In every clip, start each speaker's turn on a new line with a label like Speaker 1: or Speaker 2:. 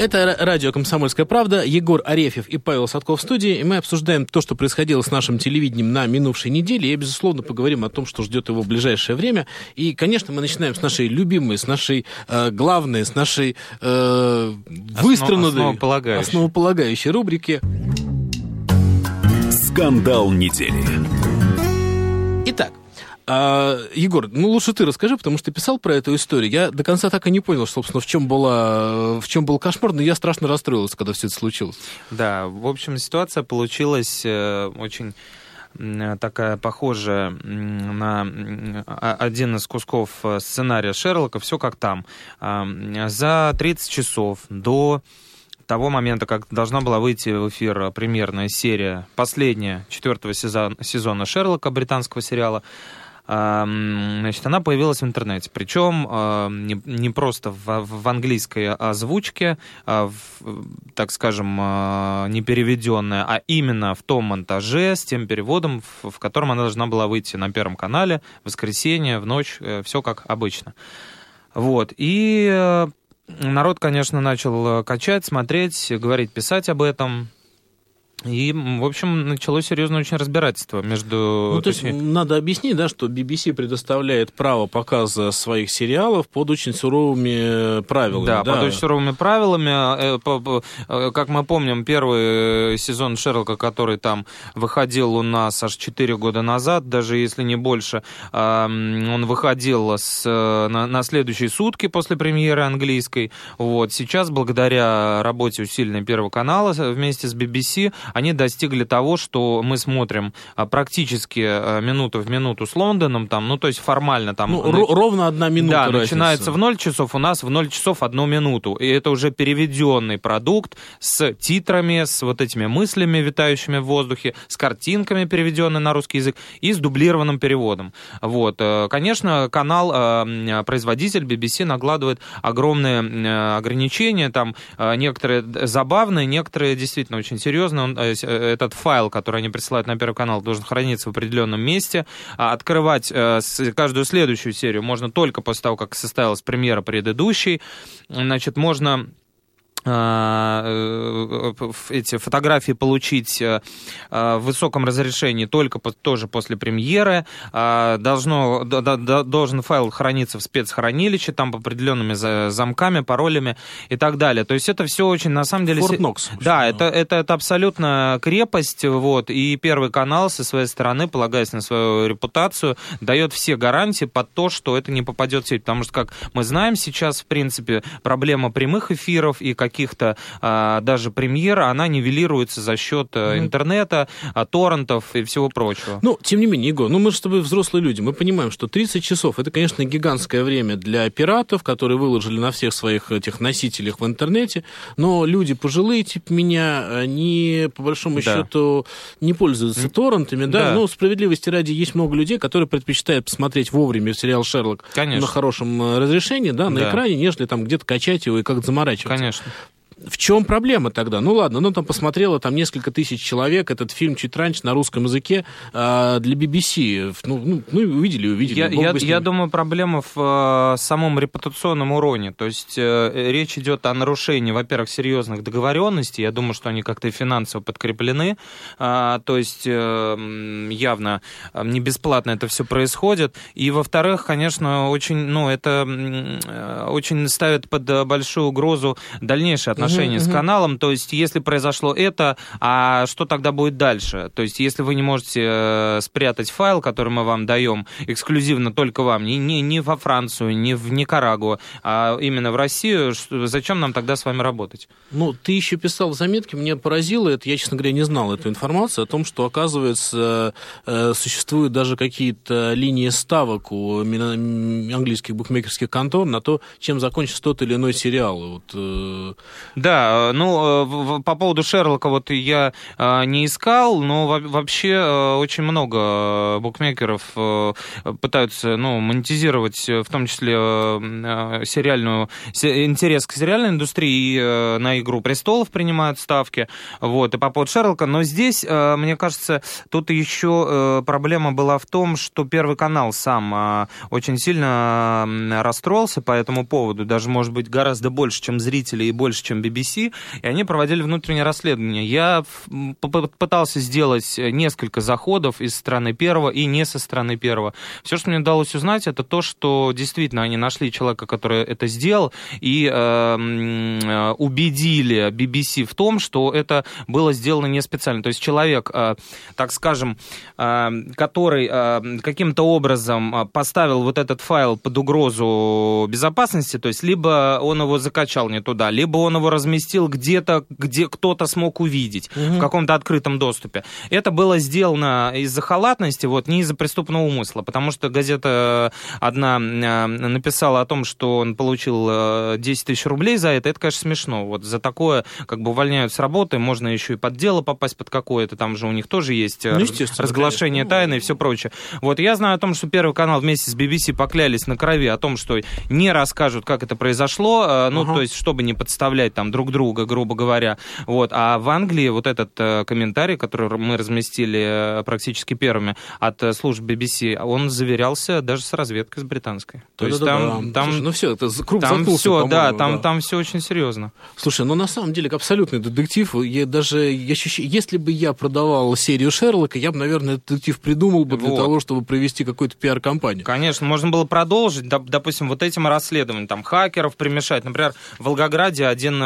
Speaker 1: Это радио «Комсомольская правда». Егор Арефьев и Павел Садков в студии. И мы обсуждаем то, что происходило с нашим телевидением на минувшей неделе. И, безусловно, поговорим о том, что ждет его в ближайшее время. И, конечно, мы начинаем с нашей любимой, с нашей э, главной, с нашей э, выстроенной,
Speaker 2: основополагающей.
Speaker 1: основополагающей рубрики.
Speaker 3: Скандал недели.
Speaker 1: А, Егор, ну лучше ты расскажи, потому что ты писал про эту историю. Я до конца так и не понял, собственно, в чем, была, в чем был кошмар, но я страшно расстроился, когда все это случилось.
Speaker 2: Да, в общем, ситуация получилась э, очень такая похожая на один из кусков э, сценария Шерлока, все как там. За 30 часов до того момента, как должна была выйти в эфир премьерная серия, последняя, четвертого сезона, сезона Шерлока, британского сериала, значит, она появилась в интернете. Причем не, просто в, английской озвучке, а так скажем, а, не переведенная, а именно в том монтаже с тем переводом, в, котором она должна была выйти на Первом канале в воскресенье, в ночь, э, все как обычно. Вот. И э, народ, конечно, начал качать, смотреть, говорить, писать об этом. И, в общем, началось серьезное очень разбирательство между...
Speaker 1: Ну, то есть, надо объяснить, да, что BBC предоставляет право показа своих сериалов под очень суровыми э, правилами.
Speaker 2: Да, да? под очень суровыми правилами. Э, э, как мы помним, первый сезон Шерлока, который там выходил у нас аж 4 года назад, даже если не больше, он выходил с, на, на следующие сутки после премьеры английской. Вот. Сейчас, благодаря работе усиленной Первого канала вместе с BBC, они достигли того, что мы смотрим а, практически а, минуту в минуту с Лондоном, там, ну, то есть формально там...
Speaker 1: Ну, нач... ровно одна минута
Speaker 2: Да,
Speaker 1: разница.
Speaker 2: начинается в 0 часов, у нас в 0 часов одну минуту. И это уже переведенный продукт с титрами, с вот этими мыслями, витающими в воздухе, с картинками, переведенными на русский язык, и с дублированным переводом. Вот. Э, конечно, канал, э, производитель BBC накладывает огромные э, ограничения, там некоторые забавные, некоторые действительно очень серьезные. Он этот файл, который они присылают на Первый канал, должен храниться в определенном месте. А открывать э, каждую следующую серию можно только после того, как состоялась премьера предыдущей. Значит, можно э, эти фотографии получить э, э, в высоком разрешении только тоже после премьеры. Должно, должен файл храниться в спецхранилище, там по определенными замками, паролями и так далее. То есть это все очень, на самом деле...
Speaker 1: Fort Knox.
Speaker 2: Да, это, это, это абсолютно крепость, вот, и Первый канал со своей стороны, полагаясь на свою репутацию, дает все гарантии под то, что это не попадет в сеть, потому что, как мы знаем сейчас, в принципе, проблема прямых эфиров и как каких-то а, даже премьер, она нивелируется за счет mm-hmm. интернета, а, торрентов и всего прочего.
Speaker 1: Ну, тем не менее, Егор, ну мы же с тобой взрослые люди, мы понимаем, что 30 часов это, конечно, гигантское время для пиратов, которые выложили на всех своих этих носителях в интернете, но люди пожилые, типа меня, они, по большому да. счету, не пользуются торрентами, да? да, ну, справедливости ради, есть много людей, которые предпочитают посмотреть вовремя сериал «Шерлок»
Speaker 2: Конечно.
Speaker 1: на хорошем э, разрешении, да, на да. экране, нежели там где-то качать его и как-то заморачиваться.
Speaker 2: Конечно.
Speaker 1: В чем проблема тогда? Ну ладно, ну там посмотрело там несколько тысяч человек этот фильм чуть раньше на русском языке э, для BBC. Ну, ну, ну увидели, увидели.
Speaker 2: Я, я, я думаю, проблема в э, самом репутационном уроне. То есть э, речь идет о нарушении, во-первых, серьезных договоренностей. Я думаю, что они как-то финансово подкреплены. Э, то есть э, явно э, не бесплатно это все происходит. И, во-вторых, конечно, очень, ну, это э, очень ставит под большую угрозу дальнейшие отношения отношения угу, с каналом. То есть, если произошло это, а что тогда будет дальше? То есть, если вы не можете э, спрятать файл, который мы вам даем эксклюзивно только вам, не, не, не во Францию, не в Никарагуа, а именно в Россию, зачем нам тогда с вами работать?
Speaker 1: Ну, ты еще писал в заметке, мне поразило это, я, честно говоря, не знал эту информацию о том, что, оказывается, э, существуют даже какие-то линии ставок у английских букмекерских контор на то, чем закончится тот или иной сериал. Вот,
Speaker 2: э, да, ну, э, по поводу Шерлока вот я э, не искал, но вообще э, очень много букмекеров пытаются, ну, монетизировать, в том числе сериальную, интерес к сериальной индустрии, и на «Игру престолов» принимают ставки, вот, и по поводу Шерлока, но здесь, мне кажется, тут еще проблема была в том, что Первый канал сам очень сильно расстроился по этому поводу, даже, может быть, гораздо больше, чем зрители и больше, чем каналом BBC, и они проводили внутреннее расследование. Я пытался сделать несколько заходов из стороны первого и не со стороны первого. Все, что мне удалось узнать, это то, что действительно они нашли человека, который это сделал, и э, убедили BBC в том, что это было сделано не специально. То есть человек, э, так скажем, э, который э, каким-то образом поставил вот этот файл под угрозу безопасности, то есть либо он его закачал не туда, либо он его разместил где-то, где кто-то смог увидеть угу. в каком-то открытом доступе. Это было сделано из-за халатности, вот не из-за преступного умысла, потому что газета одна написала о том, что он получил 10 тысяч рублей за это. Это, конечно, смешно. Вот за такое как бы увольняют с работы, можно еще и под дело попасть под какое-то, там же у них тоже есть ну, разглашение конечно. тайны и все прочее. Вот я знаю о том, что Первый канал вместе с BBC поклялись на крови о том, что не расскажут, как это произошло, э, ну, uh-huh. то есть, чтобы не подставлять там друг друга, грубо говоря. Вот. А в Англии вот этот э, комментарий, который мы разместили э, практически первыми от служб BBC, он заверялся даже с разведкой с британской. То да, есть да, там, да. там... Слушай,
Speaker 1: ну все, это круг
Speaker 2: там все, да, там, да. там все очень серьезно.
Speaker 1: Слушай, ну на самом деле абсолютный детектив. Я даже, я ощущаю, если бы я продавал серию Шерлока, я бы, наверное, детектив придумал бы для вот. того, чтобы провести какую-то пиар-компанию.
Speaker 2: Конечно, можно было продолжить, допустим, вот этим расследованием, там, хакеров примешать. Например, в Волгограде один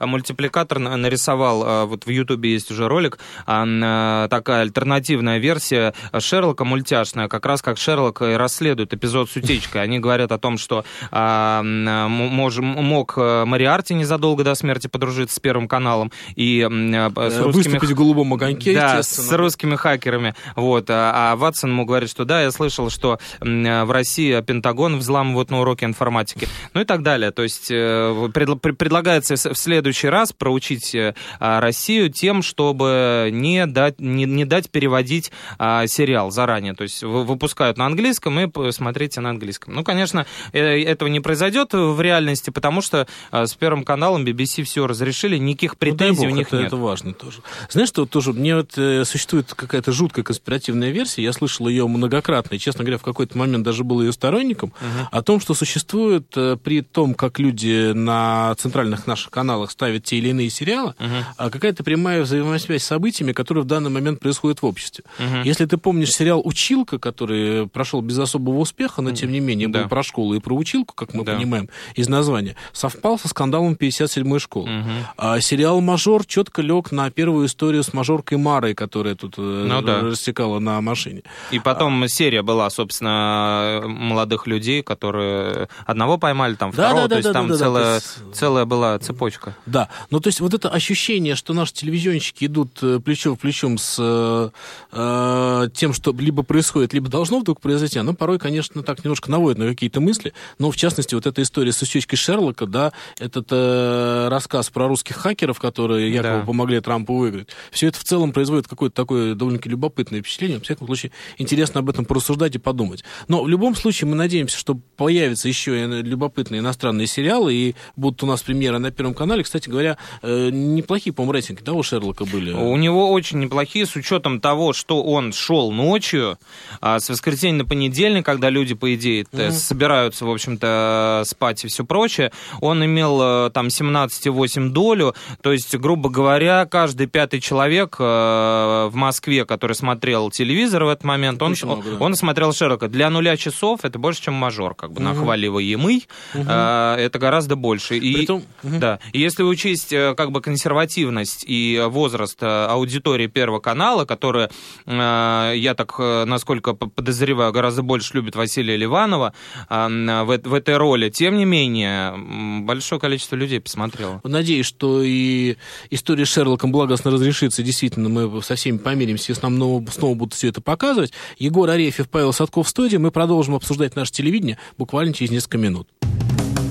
Speaker 2: э, мультипликатор нарисовал, э, вот в Ютубе есть уже ролик, э, такая альтернативная версия Шерлока мультяшная, как раз как Шерлок и расследует эпизод с утечкой. Они говорят о том, что мож, мог Мариарти незадолго до смерти подружиться с Первым каналом и
Speaker 1: с русскими... Выступить в голубом огоньке,
Speaker 2: Да, с русскими хакерами. Вот. А, а Ватсон ему говорит, что да, я слышал, что в России Пентагон взламывают на уроке информатики. Ну и так далее. То есть предлагается в следующий раз проучить э, Россию тем, чтобы не дать, не, не дать переводить а, сериал заранее. То есть выпускают на английском и смотрите на английском. Ну, конечно, э, этого не произойдет в реальности, потому что с Первым каналом BBC все разрешили, никаких ну, претензий ну, бог, у них
Speaker 1: это,
Speaker 2: нет.
Speaker 1: Это важно тоже. Знаешь, что тоже, мне вот существует какая-то жуткая конспиративная версия, я слышал ее многократно, и, честно говоря, в какой-то момент даже был ее сторонником, uh-huh. о том, что существует при том, как люди на центральных наших каналах ставят те или иные сериалы, uh-huh. какая-то прямая взаимосвязь с событиями, которые в данный момент происходят в обществе. Uh-huh. Если ты помнишь сериал «Училка», который прошел без особого успеха, но, тем не менее, был да. про школу и про училку, как мы да. понимаем из названия, совпал со скандалом 57-й школы. Uh-huh. А сериал «Мажор» четко лег на первую историю с мажоркой Марой, которая тут э, ну, да. рассекала на машине.
Speaker 2: И потом а... серия была, собственно, молодых людей, которые одного поймали, там да, второго, да, да, то есть да, там да, целая, да, целая была цепочка.
Speaker 1: Да, ну то есть вот это ощущение, что наши телевизионщики идут э, плечо в плечом с э, э, тем, что либо происходит, либо должно вдруг произойти, оно порой, конечно, так немножко наводит на какие-то мысли, но в частности вот эта история с усечкой Шерлока, да, этот э, рассказ про русских хакеров, которые якобы да. помогли Трампу выиграть, все это в целом производит какое-то такое довольно-таки любопытное впечатление, в всяком случае, интересно об этом порассуждать и подумать. Но в любом случае мы надеемся, что появится еще любопытные иностранные сериалы, и будут у нас премьеры на Первом канале. Кстати говоря, э, неплохие, по-моему, рейтинги того Шерлока были.
Speaker 2: У него очень неплохие, с учетом того, что он шел ночью, а с воскресенья на понедельник, когда люди, по идее, mm-hmm. собираются, в общем-то, спать и все прочее, он имел э, там 17,8 долю, то есть, грубо говоря, каждый пятый человек в Москве, который смотрел телевизор в этот момент, он, много, да. он смотрел Шерлока. Для нуля часов это больше, чем мажор, как бы, mm-hmm. нахваливаемый. Mm-hmm. Это гораздо больше. И, Притом... да, и если учесть э, как бы консервативность и возраст э, аудитории Первого канала, которая, э, я так, насколько подозреваю, гораздо больше любит Василия Ливанова в, этой роли, тем не менее, большое количество людей посмотрело.
Speaker 1: Надеюсь, что и история с Шерлоком благостно разрешится. Действительно, мы со всеми помиримся, если нам снова будут все это показывать. Егор Арефьев, Павел Садков в студии. Мы продолжим обсуждать наше телевидение буквально через несколько минут.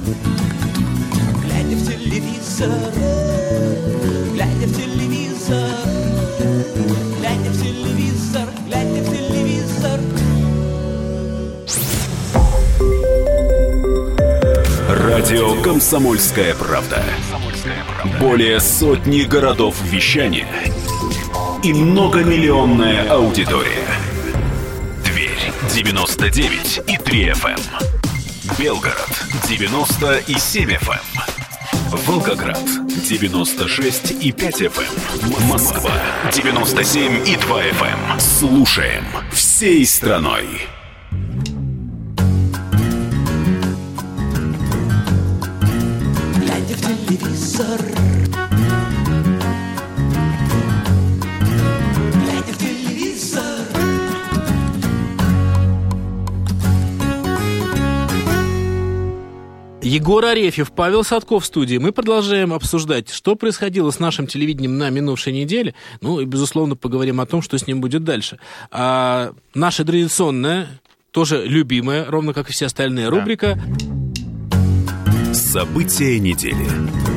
Speaker 1: Глядя в телевизор, глядя в телевизор, глядя в телевизор, глядя в телевизор.
Speaker 3: Радио «Комсомольская правда». Более сотни городов вещания и многомиллионная аудитория. Дверь 99 и 3 FM. Белгород 97 FM. Волгоград 96 и 5 FM. Москва 97 и 2 FM. Слушаем всей страной.
Speaker 4: Глядя в телевизор
Speaker 1: Егор Арефьев, Павел Садков в студии. Мы продолжаем обсуждать, что происходило с нашим телевидением на минувшей неделе. Ну и, безусловно, поговорим о том, что с ним будет дальше. А наша традиционная, тоже любимая, ровно как и все остальные, рубрика
Speaker 3: События недели.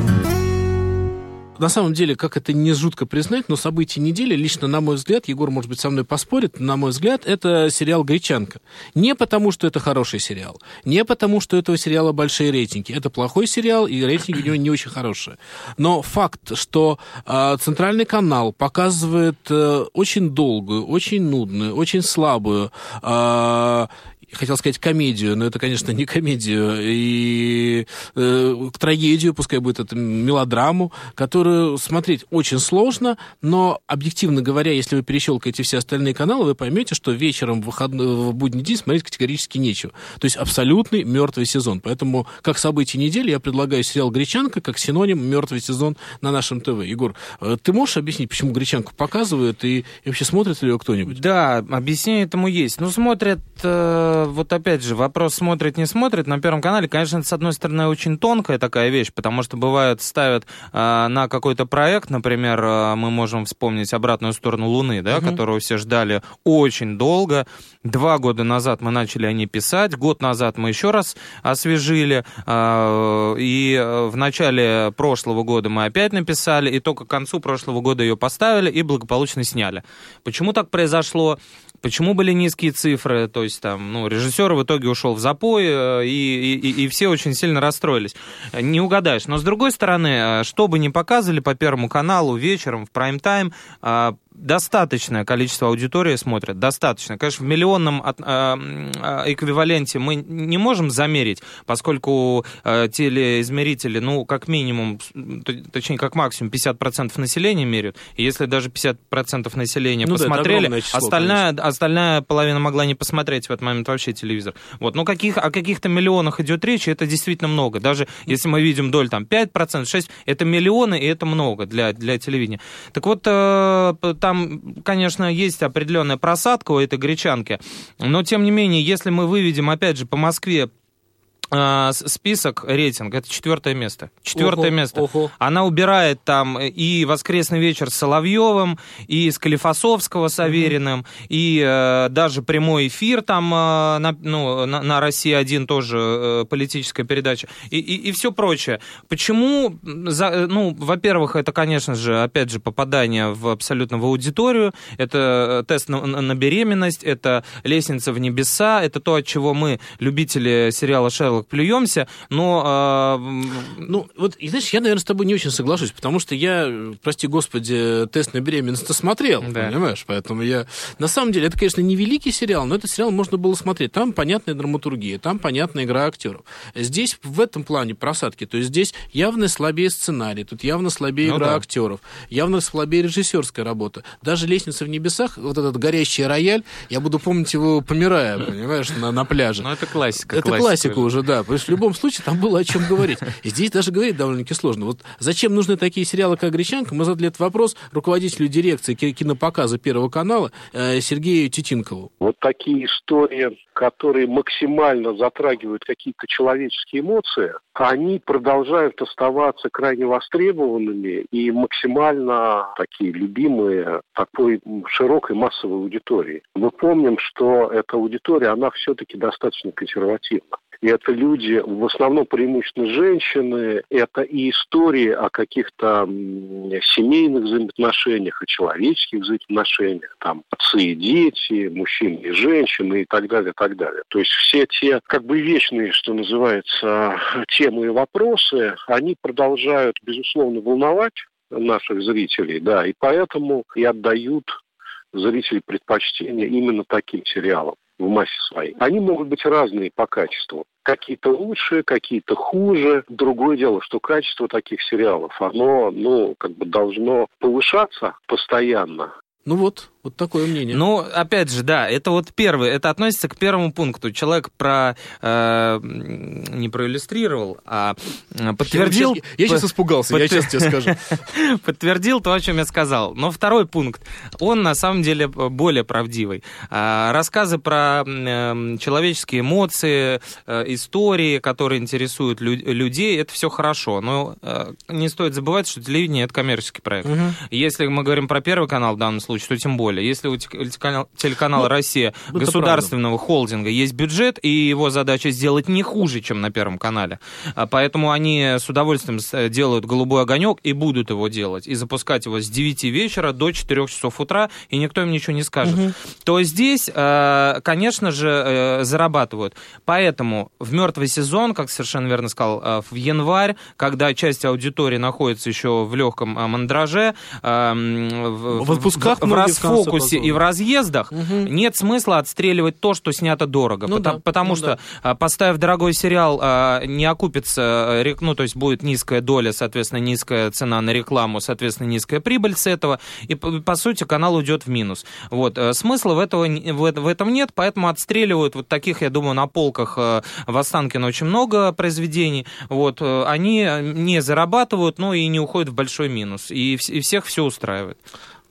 Speaker 1: На самом деле, как это не жутко признать, но события недели, лично на мой взгляд, Егор, может быть, со мной поспорит, на мой взгляд, это сериал «Гречанка». Не потому, что это хороший сериал, не потому, что у этого сериала большие рейтинги. Это плохой сериал, и рейтинги у него не очень хорошие. Но факт, что э, центральный канал показывает э, очень долгую, очень нудную, очень слабую э, хотел сказать комедию, но это, конечно, не комедию, и э, трагедию, пускай будет это мелодраму, которую смотреть очень сложно, но, объективно говоря, если вы перещелкаете все остальные каналы, вы поймете, что вечером в, выходной, в будний день смотреть категорически нечего. То есть абсолютный мертвый сезон. Поэтому, как событие недели, я предлагаю сериал «Гречанка» как синоним мертвый сезон на нашем ТВ. Егор, э, ты можешь объяснить, почему «Гречанку» показывают, и, и вообще смотрит ли ее кто-нибудь?
Speaker 2: Да, объяснение этому есть. Ну, смотрят, э, вот опять же, вопрос смотрит, не смотрит. На Первом канале, конечно, это, с одной стороны, очень тонкая такая вещь, потому что бывает ставят э, на какой-то проект, например, э, мы можем вспомнить «Обратную сторону Луны», да,
Speaker 1: Мгм.
Speaker 2: которую все ждали очень долго. Два года назад мы начали о ней писать, год назад мы еще раз освежили, э, и в начале прошлого года мы опять написали, и только к концу прошлого года ее поставили и благополучно сняли. Почему так произошло? Почему были низкие цифры? То есть там, ну, режиссер в итоге ушел в запой, э, и, и, и все очень сильно расстроились. Не угадаешь. Но с другой стороны, э, что бы ни показывали по Первому каналу вечером в прайм-тайм, э, достаточное количество аудитории смотрят, достаточно. Конечно, в миллионном от- э, эквиваленте мы не можем замерить, поскольку э, телеизмерители, ну, как минимум, точнее, как максимум 50% населения меряют. И если даже 50% населения
Speaker 1: Ну да,
Speaker 2: посмотрели,
Speaker 1: огромное число,
Speaker 2: остальная, остальная половина могла не посмотреть в этот момент вообще телевизор. Вот. Ну, каких, о каких-то миллионах идет речь, и это действительно много. Даже если мы видим долю там 5%, 6%, это миллионы, и это много для, для телевидения. Так вот, э, там, конечно, есть определенная просадка у этой гречанки, но, тем не менее, если мы выведем, опять же, по Москве список, рейтинг, это четвертое место. Четвертое
Speaker 1: Ого,
Speaker 2: место.
Speaker 1: ого.
Speaker 2: Она убирает там и «Воскресный вечер» с Соловьевым, и с Склифосовского с Авериным, и э, даже прямой эфир там э, на, ну, на, на «Россия-1» тоже э, политическая передача, и, и, все прочее. Почему? За, э, ну, во-первых, это, конечно же, опять же, попадание в абсолютно в аудиторию, это э, тест на- на беременность, это лестница в небеса, это то, от чего мы, любители сериала «Шерлок», плюемся, но... э,
Speaker 1: Ну, вот, и знаешь, я, наверное, с тобой не очень соглашусь, потому что я, прости господи, тест на беременность смотрел,
Speaker 2: Да.
Speaker 1: понимаешь? Поэтому я... На самом деле, это, конечно, не великий сериал, но этот сериал можно было смотреть. Там понятная драматургия, там понятная игра актеров. Здесь в этом плане просадки, то есть здесь явно слабее сценарий, тут явно слабее
Speaker 2: Ну
Speaker 1: игра
Speaker 2: да.
Speaker 1: актеров, явно слабее режиссерская работа. Даже «Лестница в небесах», вот этот горящий рояль, я буду помнить его, помирая, понимаешь, на, на пляже.
Speaker 2: Ну, это классика.
Speaker 1: Это классика уже, да. Потому что в любом случае там было о чем говорить. И здесь даже говорить довольно-таки сложно. Вот зачем нужны такие сериалы, как «Гречанка», мы задали этот вопрос руководителю дирекции ки- кинопоказа Первого канала э, Сергею Титинкову.
Speaker 5: Вот такие истории, которые максимально затрагивают какие-то человеческие эмоции, они продолжают оставаться крайне востребованными и максимально такие любимые такой широкой массовой аудитории. Мы помним, что эта аудитория, она все-таки достаточно консервативна. И это люди, в основном преимущественно женщины, это и истории о каких-то семейных взаимоотношениях, о человеческих взаимоотношениях, там, отцы и дети, мужчины и женщины и так далее, и так далее. То есть все те, как бы вечные, что называется, темы и вопросы, они продолжают, безусловно, волновать наших зрителей, да, и поэтому и отдают зрители предпочтение именно таким сериалам. В массе своей. Они могут быть разные по качеству. Какие-то лучше, какие-то хуже. Другое дело, что качество таких сериалов, оно, ну, как бы должно повышаться постоянно.
Speaker 1: Ну вот, вот такое мнение.
Speaker 2: Ну, опять же, да, это вот первый, это относится к первому пункту. Человек про э, не проиллюстрировал, а подтвердил.
Speaker 1: Я, я сейчас испугался, под... я сейчас тебе скажу.
Speaker 2: Подтвердил то, о чем я сказал. Но второй пункт, он на самом деле более правдивый. А, рассказы про э, человеческие эмоции, э, истории, которые интересуют людей, это все хорошо. Но э, не стоит забывать, что телевидение это коммерческий проект. Угу. Если мы говорим про первый канал в данном случае, то тем более. Если у телеканала ну, «Россия» государственного правда. холдинга есть бюджет, и его задача сделать не хуже, чем на Первом канале. А поэтому они с удовольствием делают «Голубой огонек» и будут его делать. И запускать его с 9 вечера до 4 часов утра, и никто им ничего не скажет. Угу. То здесь, э, конечно же, э, зарабатывают. Поэтому в «Мертвый сезон», как совершенно верно сказал, э, в январь, когда часть аудитории находится еще в легком мандраже,
Speaker 1: в, в отпусках
Speaker 2: в расфокусе и в разъездах угу. нет смысла отстреливать то, что снято дорого. Ну, потому, да. потому ну, что, да. А, поставив дорогой сериал, а, не окупится, э, ну, то есть будет низкая доля, соответственно, низкая цена на рекламу, соответственно, низкая прибыль с этого, и, по сути, канал уйдет в минус. Вот. Э, смысла в, этого, в этом нет, поэтому отстреливают вот таких, я думаю, на полках э, в Останкино очень много произведений. Вот. Они не зарабатывают, но и не уходят в большой минус. И, и всех все устраивает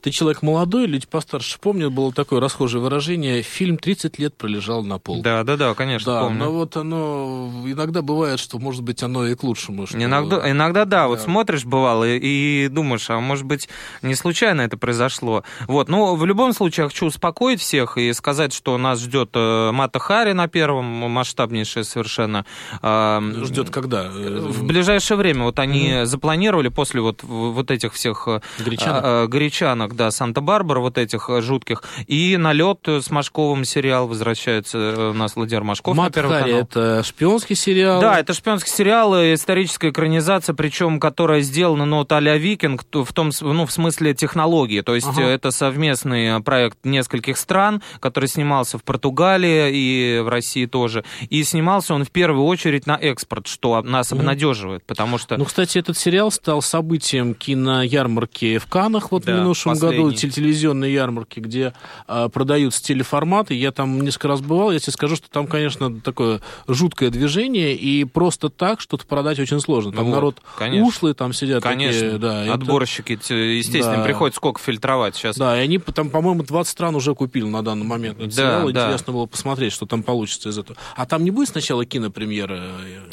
Speaker 1: ты человек молодой, люди постарше помнят, было такое расхожее выражение, фильм 30 лет пролежал на пол.
Speaker 2: Да, да, да, конечно,
Speaker 1: да,
Speaker 2: помню.
Speaker 1: но вот оно, иногда бывает, что, может быть, оно и к лучшему. Что...
Speaker 2: Иногда, иногда да, да, вот смотришь, бывало, и, и думаешь, а может быть, не случайно это произошло. Вот, ну, в любом случае, я хочу успокоить всех и сказать, что нас ждет э, Мата Хари на первом, масштабнейшее совершенно.
Speaker 1: Э, ждет когда?
Speaker 2: В ближайшее время. Вот они mm запланировали после вот, вот этих всех э,
Speaker 1: горячанок,
Speaker 2: э, да, Санта-Барбара, вот этих э, жутких. И налет с Машковым сериал возвращается э, у нас Владимир Машков
Speaker 1: Мат на Хари, это шпионский сериал?
Speaker 2: Да, это шпионский сериал, историческая экранизация, причем которая сделана, ну, вот а Викинг, в том, ну, в смысле технологии. То есть ага. это совместный проект нескольких стран, который снимался в Португалии и в России тоже. И снимался он в первую очередь на экспорт, что нас обнадеживает, потому что...
Speaker 1: Ну, кстати, этот сериал стал событием киноярмарки в Канах вот да, в минувшем году телевизионные ярмарки, где а, продаются телеформаты. Я там несколько раз бывал. Я тебе скажу, что там, конечно, такое жуткое движение, и просто так что-то продать очень сложно. Там ну, народ конечно. ушлый, там сидят
Speaker 2: Конечно.
Speaker 1: Такие,
Speaker 2: да, Отборщики, это... естественно, да. приходится сколько фильтровать сейчас.
Speaker 1: Да, и они там, по-моему, 20 стран уже купили на данный момент. Это да, сериал. да. Интересно было посмотреть, что там получится из этого. А там не будет сначала кинопремьеры?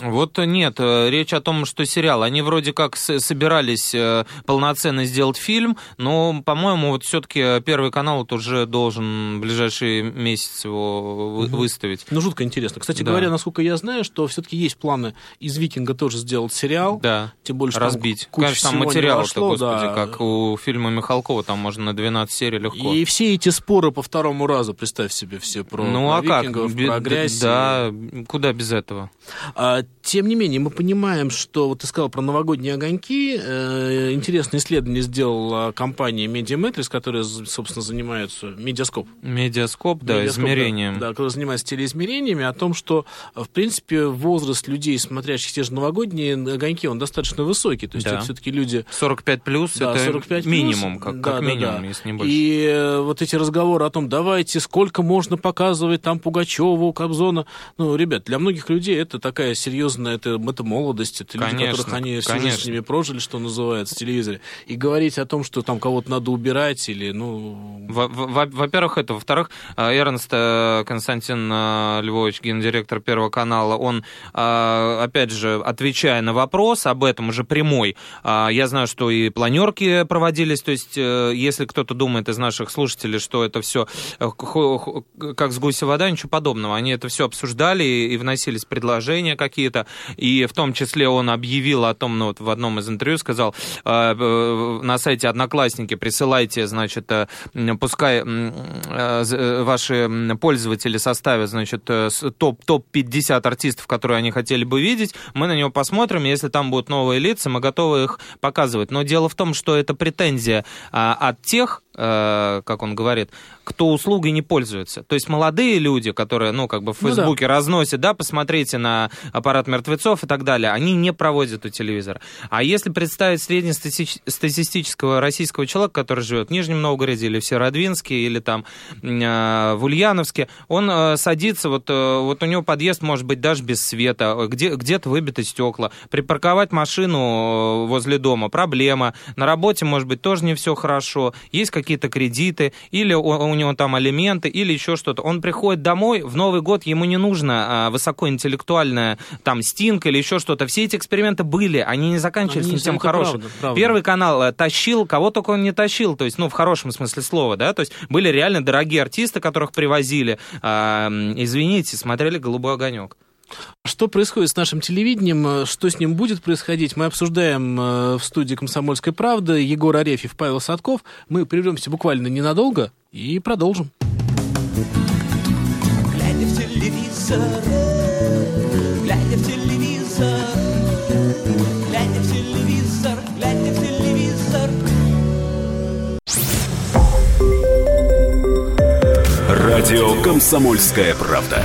Speaker 2: Вот нет. Э, речь о том, что сериал. Они вроде как собирались э, полноценно сделать фильм, но, по-моему, вот все-таки Первый канал вот уже должен в ближайший месяц его угу. выставить.
Speaker 1: Ну, жутко интересно. Кстати да. говоря, насколько я знаю, что все-таки есть планы из «Викинга» тоже сделать сериал.
Speaker 2: Да,
Speaker 1: Тем что
Speaker 2: разбить. Там Конечно, там материал-то, господи, да. как у фильма Михалкова, там можно на 12 серий легко.
Speaker 1: И все эти споры по второму разу, представь себе, все про,
Speaker 2: ну,
Speaker 1: про
Speaker 2: а
Speaker 1: викингов,
Speaker 2: как?
Speaker 1: про грязь.
Speaker 2: Да, куда без этого?
Speaker 1: А, тем не менее, мы понимаем, что, вот ты сказал про новогодние огоньки, э, интересное исследование сделала компания Mediametrics, которая, собственно, занимается Медиаскоп.
Speaker 2: Медиаскоп, да, Медиаскоп, измерением.
Speaker 1: Да, да, который занимается телеизмерениями, о том, что, в принципе, возраст людей, смотрящих те же новогодние огоньки, он достаточно высокий. То есть да. это все-таки люди...
Speaker 2: 45 плюс, да, это 45 минимум, как, да, как минимум, да, да. если не больше.
Speaker 1: И э, вот эти разговоры о том, давайте, сколько можно показывать там Пугачеву, Кобзона. Ну, ребят, для многих людей это такая серьезная, это, это молодость, это
Speaker 2: конечно,
Speaker 1: люди, которых они всю жизнь с ними прожили, что называется, в телевизоре. И говорить о том, что там кого-то надо убирать или, ну...
Speaker 2: Во-первых, это. Во-вторых, э, Эрнст э, Константин э, Львович, гендиректор Первого канала, он, опять же, отвечая на вопрос об этом уже прямой, я знаю, что и планерки проводились, то есть, если кто-то думает из наших слушателей, что это все как с гуся вода, ничего подобного. Они это все обсуждали и вносились предложения какие-то, и в том числе он объявил о том, ну вот в одном из интервью сказал, на сайте Одноклассники присылайте, значит, пускай Э, э, ваши пользователи составят, значит, э, топ, топ-50 артистов, которые они хотели бы видеть, мы на него посмотрим, если там будут новые лица, мы готовы их показывать. Но дело в том, что это претензия а, от тех э, как он говорит, кто услугой не пользуется. То есть молодые люди, которые, ну, как бы в Фейсбуке ну, да. разносят, да, посмотрите на аппарат мертвецов и так далее, они не проводят у телевизора. А если представить среднестатистического российского человека, который живет в Нижнем Новгороде или в Северодвинске, или там э, в Ульяновске, он э, садится, вот, э, вот у него подъезд может быть даже без света, где, где-то выбиты стекла. Припарковать машину э, возле дома проблема. На работе, может быть, тоже не все хорошо. Есть какие-то кредиты, или у, у него там алименты, или еще что-то. Он приходит домой, в Новый год ему не нужно а, высокоинтеллектуальная там стинг или еще что-то. Все эти эксперименты были, они не заканчивались они, совсем хорошим. Правда, правда. Первый канал э, тащил, кого только он не тащил, то есть, ну, в хорошем смысле слова, да, то есть были реально дорогие артисты, которых привозили. А, извините, смотрели «Голубой огонек».
Speaker 1: Что происходит с нашим телевидением, э, что с ним будет происходить, мы обсуждаем э, в студии «Комсомольской правды». Егор Арефьев, Павел Садков. Мы прервемся буквально ненадолго и продолжим. Глядя в телевизор, глядя в телевизор, глядя в телевизор, глядя в телевизор.
Speaker 3: Радио «Комсомольская правда».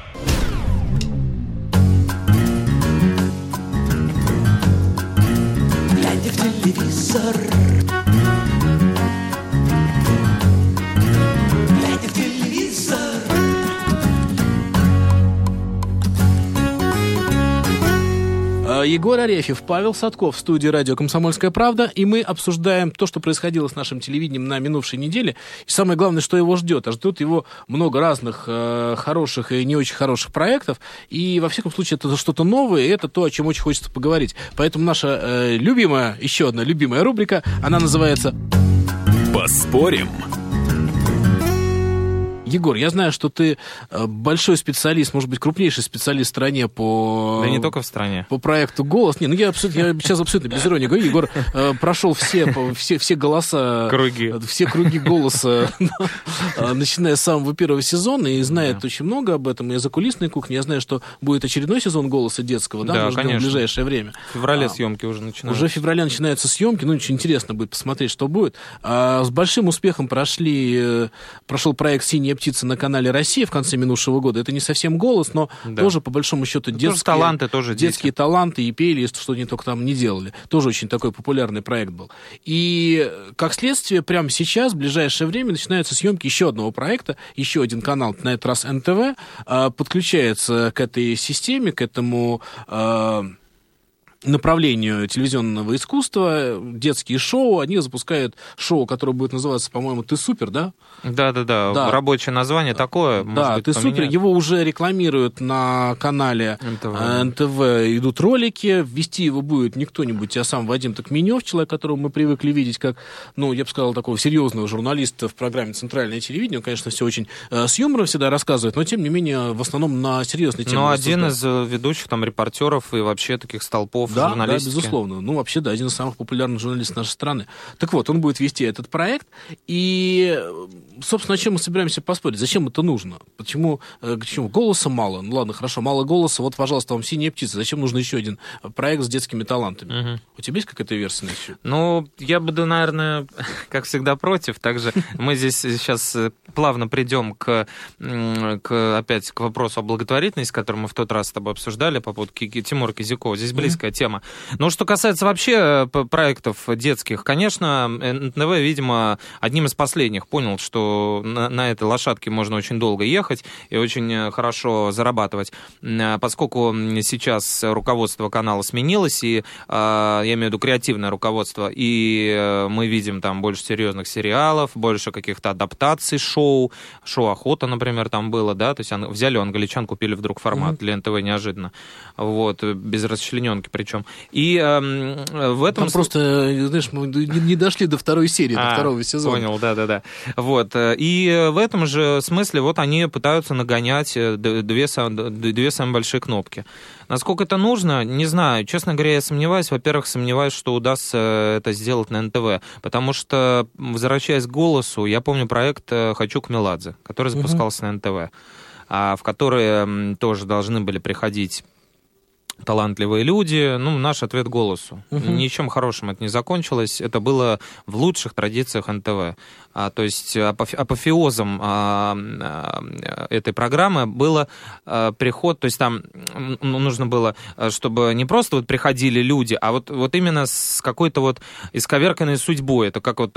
Speaker 3: cerrar.
Speaker 1: Егор Арефьев, Павел Садков в студии радио «Комсомольская правда», и мы обсуждаем то, что происходило с нашим телевидением на минувшей неделе, и самое главное, что его ждет. А ждет его много разных э, хороших и не очень хороших проектов, и, во всяком случае, это что-то новое, и это то, о чем очень хочется поговорить. Поэтому наша э, любимая, еще одна любимая рубрика, она называется
Speaker 3: «Поспорим».
Speaker 1: Егор, я знаю, что ты э, большой специалист, может быть, крупнейший специалист в стране по...
Speaker 2: Да не только в стране.
Speaker 1: По проекту «Голос». Не, ну я, абсолютно, я сейчас абсолютно без иронии говорю. Егор э, прошел все, все, все голоса...
Speaker 2: Круги.
Speaker 1: Все круги голоса, э, начиная с самого первого сезона, и знает очень много об этом. И за кулисной кухни. Я знаю, что будет очередной сезон «Голоса детского», да,
Speaker 2: конечно.
Speaker 1: в ближайшее время.
Speaker 2: В феврале а, съемки уже начинаются.
Speaker 1: Уже в феврале начинаются съемки. Ну, очень интересно будет посмотреть, что будет. А, с большим успехом прошли, прошел проект «Синяя птица» на канале Россия в конце минувшего года. Это не совсем голос, но да. тоже, по большому счету, детские, тоже
Speaker 2: таланты, тоже
Speaker 1: детские дети. таланты и пели, что они только там не делали. Тоже очень такой популярный проект был. И, как следствие, прямо сейчас, в ближайшее время, начинаются съемки еще одного проекта, еще один канал, на этот раз НТВ, а, подключается к этой системе, к этому а, направлению телевизионного искусства, детские шоу, они запускают шоу, которое будет называться, по-моему, «Ты супер», да?
Speaker 2: Да-да-да, да. рабочее название такое,
Speaker 1: Да, быть, «Ты поменяют. супер», его уже рекламируют на канале НТВ. НТВ, идут ролики, вести его будет не кто-нибудь, а сам Вадим Токменев, человек, которого мы привыкли видеть как, ну, я бы сказал, такого серьезного журналиста в программе «Центральное телевидение», он, конечно, все очень э, с юмором всегда рассказывает, но, тем не менее, в основном на серьезные темы.
Speaker 2: Ну, один из э, ведущих там репортеров и вообще таких столпов
Speaker 1: да, Да, безусловно. Ну, вообще, да, один из самых популярных журналистов нашей страны. Так вот, он будет вести этот проект, и, собственно, о чем мы собираемся поспорить? Зачем это нужно? Почему, почему? Э, голоса мало. Ну, ладно, хорошо, мало голоса, вот, пожалуйста, вам «Синяя птица». Зачем нужен еще один проект с детскими талантами? Угу. У тебя есть какая-то версия на счет?
Speaker 2: Ну, я буду, наверное, как всегда, против. Также мы здесь сейчас э, плавно придем к, к опять к вопросу о благотворительности, который мы в тот раз с тобой обсуждали по поводу Тимура Кизякова. Здесь близкая тема. Но что касается вообще э, проектов детских, конечно, НТВ, видимо, одним из последних понял, что на, на этой лошадке можно очень долго ехать и очень э, хорошо зарабатывать, э, поскольку сейчас руководство канала сменилось, и я имею в виду креативное руководство, и мы видим там больше серьезных сериалов, больше каких-то адаптаций шоу, шоу «Охота», например, там было, да, то есть взяли у англичан, купили вдруг формат mm-hmm. для НТВ неожиданно, вот, без расчлененки причем чем. И э, в этом...
Speaker 1: Там просто, знаешь, мы не дошли до второй серии, до
Speaker 2: А,
Speaker 1: второго сезона.
Speaker 2: Понял, да-да-да. Вот. э, И в этом же смысле вот они пытаются нагонять э, две, две самые большие кнопки. Насколько это нужно, не знаю. Честно говоря, я сомневаюсь. Во-первых, сомневаюсь, что удастся это сделать на НТВ. Потому что, возвращаясь к голосу, я помню проект э, «Хочу к Меладзе», который запускался на НТВ, а, в который тоже должны были приходить талантливые люди. Ну, наш ответ голосу.
Speaker 1: Мгм.
Speaker 2: Ничем хорошим это не закончилось. Это было в лучших традициях НТВ. А, то есть апофе- апофеозом а, а, этой программы было приход, то есть там ну, нужно было, чтобы не просто вот приходили люди, а вот, вот именно с какой-то вот исковерканной судьбой. Это как вот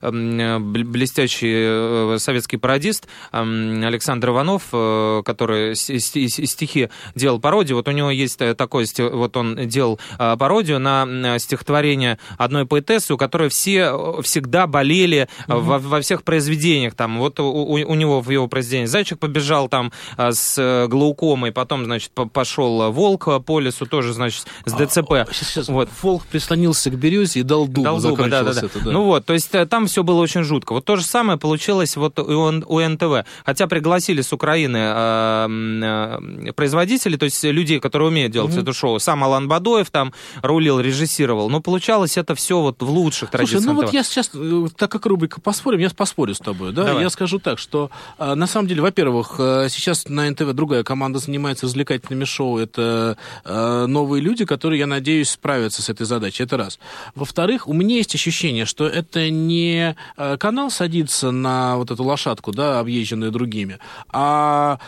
Speaker 2: блестящий э, советский пародист Александр Иванов, э, который стихи делал пародию. Вот у него есть э, такой, вот он делал пародию на стихотворение одной поэтессы, у которой все всегда болели э, во, во всех произведениях. Там вот у, у- него в его произведении зайчик побежал там э, с э, глаукомой, потом, значит, по- пошел э, волк по лесу, тоже, значит, с ДЦП.
Speaker 1: Сейчас, сейчас.
Speaker 2: Вот.
Speaker 1: Волк прислонился к березе и дал дубу.
Speaker 2: Дал зубы, да, да, да.
Speaker 1: это, да.
Speaker 2: Ну вот, то есть там все было очень жутко. Вот то же самое получилось вот у, у НТВ. Хотя пригласили с Украины э, производителей, то есть людей, которые умеют делать это шоу. Сам Алан Бадоев там рулил, режиссировал. Но получалось это все вот в лучших
Speaker 1: Слушай,
Speaker 2: традициях
Speaker 1: ну вот я сейчас, так как рубрика «Поспорим», я поспорю с тобой, да,
Speaker 2: Давай.
Speaker 1: я скажу так, что э, на самом деле, во-первых, э, сейчас на НТВ другая команда занимается развлекательными шоу, это э, новые люди, которые, я надеюсь, справятся с этой задачей, это раз. Во-вторых, у меня есть ощущение, что это не э, канал садится на вот эту лошадку, да, объезженную другими, а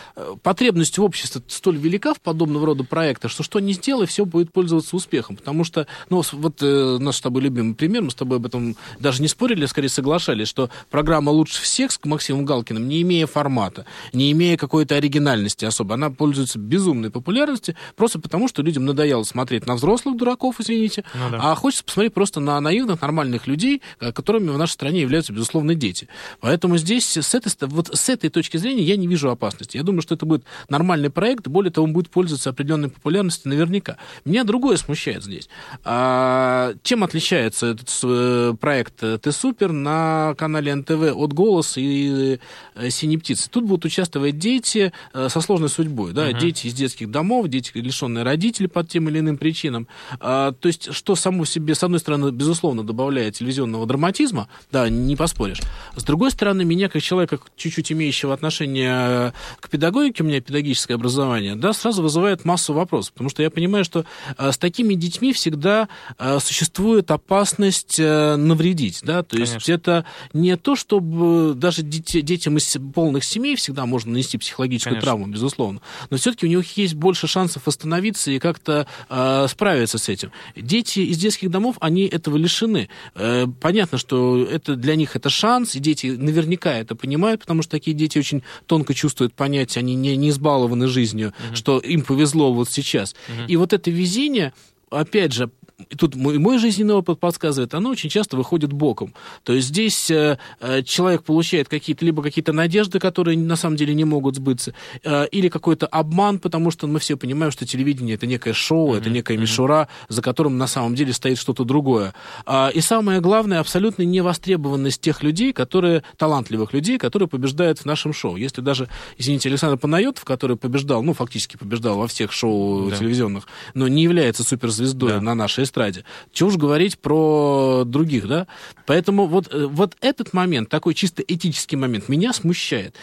Speaker 1: потребность в обществе столь велика в подобного рода проектах, что что ни сделай, все будет пользоваться успехом, потому что, ну, вот э, наш с тобой любимый пример, мы с тобой об этом даже не спорили, а скорее соглашались, что программа «Лучше всех» с Максимом Галкиным, не имея формата, не имея какой-то оригинальности особо, она пользуется безумной популярностью просто потому, что людям надоело смотреть на взрослых дураков, извините,
Speaker 2: Ну да.
Speaker 1: а хочется посмотреть просто на наивных, нормальных людей, э, которыми в нашей стране являются, безусловно, дети. Поэтому здесь с этой, вот с этой точки зрения я не вижу опасности. Я думаю, что это будет нормальный проект, более того, он будет пользоваться определенной популярностью наверняка. Меня другое смущает здесь. А, чем отличается этот э, проект «Ты супер» на канале НТВ от «Голос» и э, «Синей птицы»? Тут будут участвовать дети э, со сложной судьбой, да, дети из детских домов, дети, лишенные родителей по тем или иным причинам. А, то есть, что само в себе, с одной стороны, безусловно, добавляет телевизионного драматизма, да, не поспоришь. С другой стороны, меня, как человека, чуть-чуть имеющего отношение к педагогике, у меня педагогическое образование, да, сразу вызывает массу вопросов, потому что я понимаю, что э, с такими детьми всегда э, существует опасность э, навредить, да, то есть
Speaker 2: Конечно.
Speaker 1: это не то, чтобы даже дети- детям из полных семей всегда можно нанести психологическую
Speaker 2: Конечно.
Speaker 1: травму, безусловно, но все-таки у них есть больше шансов восстановиться и как-то э, справиться с этим. Дети из детских домов, они этого лишены. Э, понятно, что это для них это шанс, и дети наверняка это понимают, потому что такие дети очень тонко чувствуют понятие, они не, не избалованы жизнью, что им повезло вот сейчас. И вот это везение, опять же, тут мой, мой жизненный опыт подсказывает, оно очень часто выходит боком. То есть здесь э, э, человек получает какие-то либо какие-то надежды, которые на самом деле не могут сбыться, э, или какой-то обман, потому что мы все понимаем, что телевидение это некое шоу, это некая мишура, за которым на самом деле стоит что-то другое. А, и самое главное, абсолютная невостребованность тех людей, которые, талантливых людей, которые побеждают в нашем шоу. Если даже, извините, Александр Панайотов, который побеждал, ну, фактически побеждал во всех шоу
Speaker 2: Да.
Speaker 1: телевизионных, но не является суперзвездой
Speaker 2: Да.
Speaker 1: на нашей эстраде. Чего уж говорить про других, да? Поэтому вот, э, вот этот момент, такой чисто этический момент, меня смущает.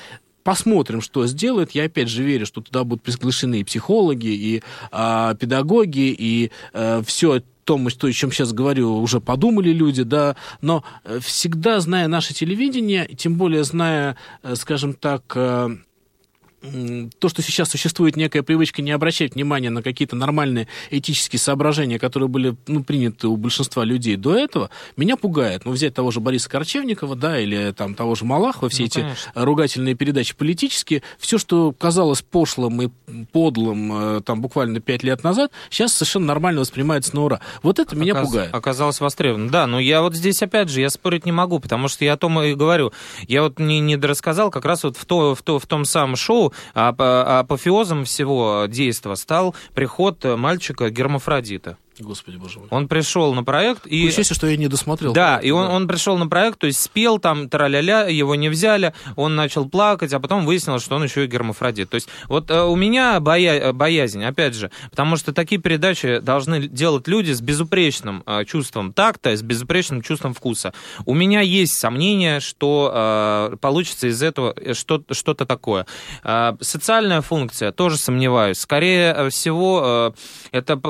Speaker 1: Посмотрим, что сделают. Я опять же верю, что туда будут приглашены и психологи, и а, педагоги, и все о том, что, о чем сейчас говорю, уже подумали люди, да, но э, всегда, зная наше телевидение, тем более зная, э, скажем так, э, то, что сейчас существует некая привычка не обращать внимания на какие-то нормальные этические соображения, которые были ну, приняты у большинства людей до этого, меня пугает. Ну, взять того же Бориса Корчевникова, да, или там того же Малахова, все
Speaker 2: Ну,
Speaker 1: эти
Speaker 2: конечно.
Speaker 1: ругательные передачи политические, все, что казалось пошлым и подлым э, там буквально пять лет назад, сейчас совершенно нормально воспринимается на ура. Вот это меня
Speaker 2: Оказ-
Speaker 1: пугает.
Speaker 2: Оказалось востребовано. Да, но я вот здесь, опять же, я спорить не могу, потому что я о том и говорю. Я вот не, не дорассказал, как раз вот в, то, в, то, в том самом шоу апофеозом всего действа стал приход мальчика гермафродита.
Speaker 1: Господи, боже мой.
Speaker 2: Он пришел на проект и...
Speaker 1: Счастье, что я не досмотрел.
Speaker 2: Да, и он, он пришел на проект, то есть спел там, траля-ля, его не взяли, он начал плакать, а потом выяснилось, что он еще и гермафродит. То есть вот э, у меня боя... боязнь, опять же, потому что такие передачи должны делать люди с безупречным э, чувством такта, с безупречным чувством вкуса. У меня есть сомнение, что э, получится из этого что- что-то такое. Э, социальная функция, тоже сомневаюсь. Скорее всего, э, это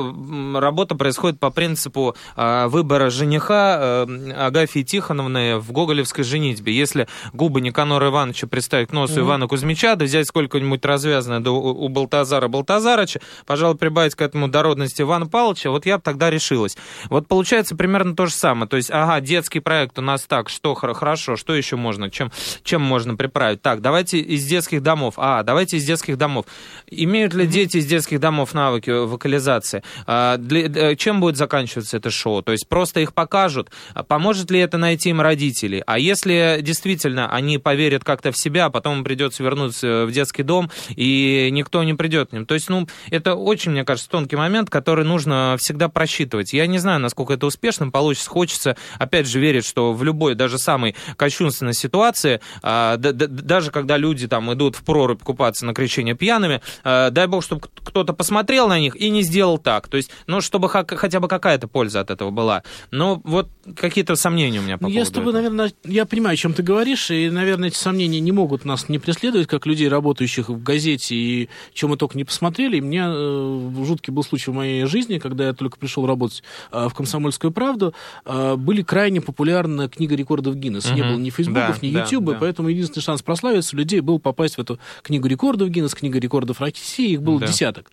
Speaker 2: работа происходит по принципу э, выбора жениха э, Агафьи Тихоновны в гоголевской женитьбе. Если губы Никанора Ивановича представить к носу mm-hmm. Ивана Кузьмича, да взять сколько-нибудь развязанное да, у, Балтазара Балтазарыча, пожалуй, прибавить к этому дородности Ивана Павловича, вот я бы тогда решилась. Вот получается примерно то же самое. То есть, ага, детский проект у нас так, что хорошо, что еще можно, чем, чем можно приправить? Так, давайте из детских домов. А, давайте из детских домов. Имеют ли дети из детских домов навыки вокализации? А, для, чем будет заканчиваться это шоу? То есть просто их покажут. А поможет ли это найти им родителей? А если действительно они поверят как-то в себя, а потом им придется вернуться в детский дом, и никто не придет к ним. То есть, ну, это очень, мне кажется, тонкий момент, который нужно всегда просчитывать. Я не знаю, насколько это успешным получится. Хочется, опять же, верить, что в любой, даже самой кощунственной ситуации, а, даже когда люди там идут в прорубь купаться на кричение пьяными, дай бог, чтобы кто-то посмотрел на них и не сделал так. То есть, ну, чтобы хотя бы какая-то польза от этого была. Но вот какие-то сомнения у меня по
Speaker 1: Я с тобой,
Speaker 2: этого.
Speaker 1: наверное, я понимаю, о чем ты говоришь, и, наверное, эти сомнения не могут нас не преследовать, как людей, работающих в газете, и чем мы только не посмотрели. И мне э, жуткий был случай в моей жизни, когда я только пришел работать э, в «Комсомольскую правду», э, были крайне популярны книга рекордов Гиннесса. Угу. Не было ни Фейсбуков, да, ни Ютуба, да, да. поэтому единственный шанс прославиться у людей был попасть в эту книгу рекордов Гиннесса, книга рекордов России, их было да. десяток.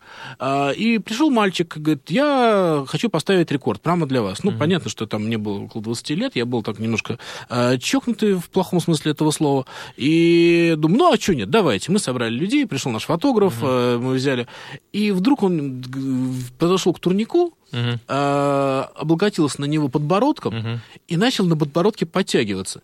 Speaker 1: И пришел мальчик, говорит, я хочу поставить рекорд прямо для вас. Ну, угу. понятно, что там мне было около 20 лет, я был так немножко э, чокнутый в плохом смысле этого слова. И думаю, ну, а что нет, давайте. Мы собрали людей, пришел наш фотограф, угу. э, мы взяли. И вдруг он подошел к турнику, угу. э, облокотился на него подбородком угу. и начал на подбородке подтягиваться.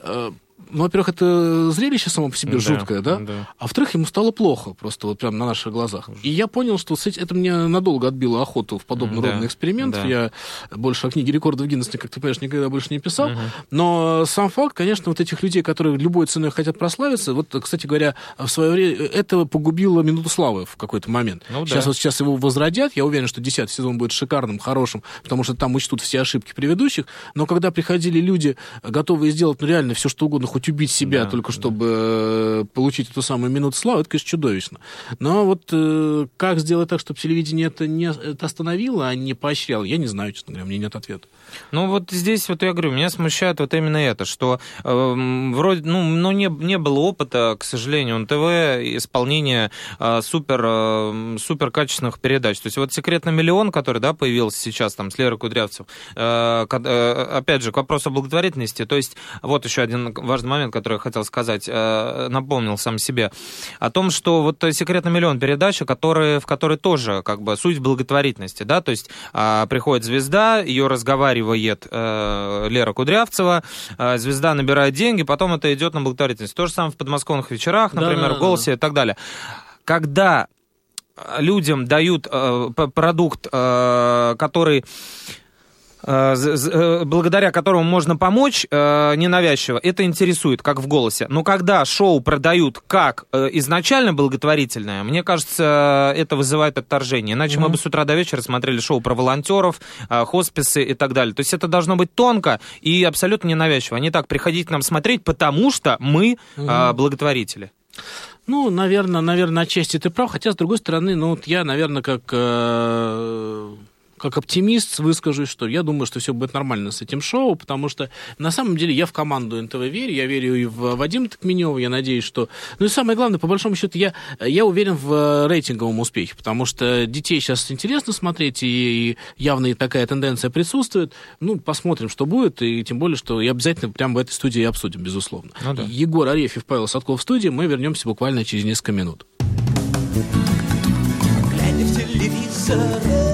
Speaker 1: Э, ну, во-первых, это зрелище само по себе да, жуткое, да? да? А во-вторых, ему стало плохо просто вот прямо на наших глазах. И я понял, что это мне надолго отбило охоту в подобный да, родный эксперимент. Да. Я больше о книге рекордов Гиннесса, как ты понимаешь, никогда больше не писал. Угу. Но сам факт, конечно, вот этих людей, которые любой ценой хотят прославиться, вот, кстати говоря, в свое время это погубило минуту славы в какой-то момент. Ну, сейчас да. вот сейчас его возродят, я уверен, что десятый сезон будет шикарным, хорошим, потому что там учтут все ошибки предыдущих. Но когда приходили люди, готовые сделать ну, реально все, что угодно, хоть убить себя, да, только чтобы да. Э, получить эту самую минуту славы, это, конечно, чудовищно. Но вот э, как сделать так, чтобы телевидение это не это остановило, а не поощряло, я не знаю, честно говоря, у меня нет ответа.
Speaker 2: Ну вот здесь вот я говорю, меня смущает вот именно это, что э, вроде, ну, ну не, не было опыта, к сожалению, на ТВ исполнения э, супер, э, супер качественных передач. То есть вот «Секрет на миллион», который, да, появился сейчас там с Лерой Кудрявцев, э, э, опять же, к вопросу о благотворительности, то есть вот еще один важный момент, который я хотел сказать, э, напомнил сам себе, о том, что вот «Секрет на миллион» передача, который, в которой тоже как бы суть благотворительности, да, то есть э, приходит звезда, ее разговаривает э, Лера Кудрявцева, э, звезда набирает деньги, потом это идет на благотворительность. То же самое в подмосковных вечерах, например, да, в «Голосе» и так далее. Когда людям дают э, продукт, э, который Э, э, благодаря которому можно помочь э, ненавязчиво, это интересует, как в голосе. Но когда шоу продают как изначально благотворительное, мне кажется, это вызывает отторжение. Иначе mm-hmm. мы бы с утра до вечера смотрели шоу про волонтеров, хосписы и так далее. То есть это должно быть тонко и абсолютно ненавязчиво. А не так, приходить к нам смотреть, потому что мы mm-hmm. благотворители.
Speaker 1: Ну, наверное, наверное, отчасти ты прав. Хотя, с другой стороны, ну, вот я, наверное, как э, как оптимист выскажусь, что я думаю, что все будет нормально с этим шоу, потому что на самом деле я в команду НТВ верю, я верю и в Вадима Токменева, я надеюсь, что... Ну и самое главное, по большому счету, я, я уверен в рейтинговом успехе, потому что детей сейчас интересно смотреть, и, и явно и такая тенденция присутствует. Ну, посмотрим, что будет, и тем более, что и обязательно прямо в этой студии обсудим, безусловно. Ну, да. Егор Арефьев, Павел Садков в студии, мы вернемся буквально через несколько минут. Глядя в телевизор,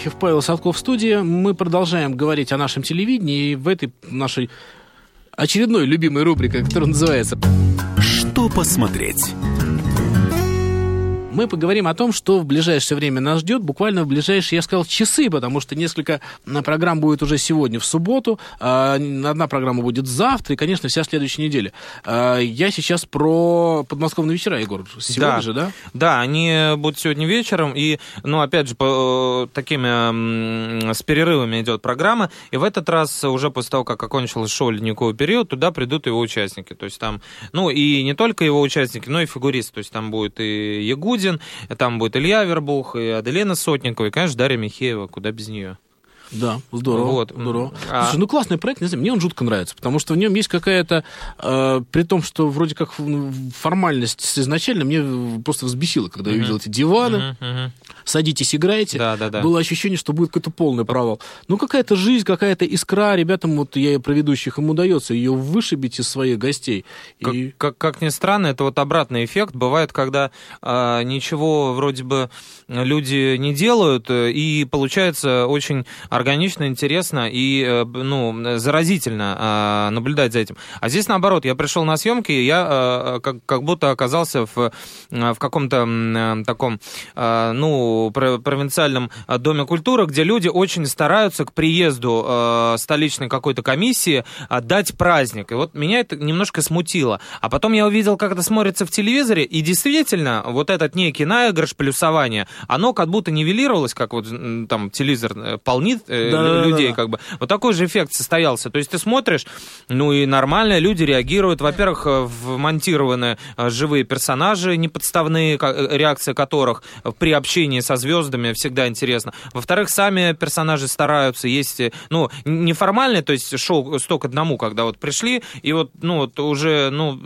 Speaker 1: Арефьев, Павел Садков в студии. Мы продолжаем говорить о нашем телевидении. И в этой нашей очередной любимой рубрике, которая называется
Speaker 3: Что посмотреть?
Speaker 1: Мы поговорим о том, что в ближайшее время нас ждет, буквально в ближайшие, я сказал, часы, потому что несколько м, программ будет уже сегодня, в субботу, а, одна программа будет завтра, и, конечно, вся следующая неделя. А, Я сейчас про подмосковные вечера, Егор. Сегодня
Speaker 2: Да.
Speaker 1: же, да?
Speaker 2: Да, они будут сегодня вечером, и, ну, опять же, по э, такими с перерывами идет программа, и в этот раз уже после того, как окончилось шоу «Ледниковый период», туда придут его участники, то есть там, ну, и не только его участники, но и фигуристы, то есть там будет и Ягудин, там будет Илья Вербух, и Аделена Сотникова, и, конечно, Дарья Михеева, куда без нее.
Speaker 1: Да, здорово.
Speaker 2: Вот.
Speaker 1: здорово.
Speaker 2: А-
Speaker 1: Слушай, ну классный проект, не знаю, мне он жутко нравится, потому что в нем есть какая-то, э, при том, что вроде как формальность изначально мне просто взбесила, когда я увидел эти диваны,
Speaker 2: мгм.
Speaker 1: Садитесь, играйте.
Speaker 2: Да, да, да.
Speaker 1: Было ощущение, что будет какой-то полный провал. Ну, какая-то жизнь, какая-то искра. Ребятам, вот я про ведущих, им удается ее вышибить из своих гостей.
Speaker 2: Как,
Speaker 1: И...
Speaker 2: как, как ни странно, это вот обратный эффект. Бывает, когда а, ничего вроде бы люди не делают, э, и получается очень органично, интересно и э, ну, заразительно а, наблюдать за этим. А здесь наоборот, я пришел на съемки, и я а, как, как будто оказался в, в каком-то э, таком, а, ну, про- провинциальном а, доме культуры, где люди очень стараются к приезду э, столичной какой-то комиссии а, дать праздник. И вот меня это немножко смутило. А потом я увидел, как это смотрится в телевизоре, и действительно, вот этот некий наигрыш, плюсование, оно как будто нивелировалось, как вот там телевизор э, полнит э,
Speaker 1: Да-да-да-да.
Speaker 2: людей, как бы. Вот такой же эффект состоялся. То есть ты смотришь, ну и нормально, люди реагируют. Во-первых, э, вмонтированы э, живые персонажи, неподставные, реакция которых при общении со звездами всегда интересно. Во-вторых, сами персонажи стараются, есть, э, ну, неформальное, то есть шоу сто к одному, когда вот пришли, и вот, ну, вот уже, ну,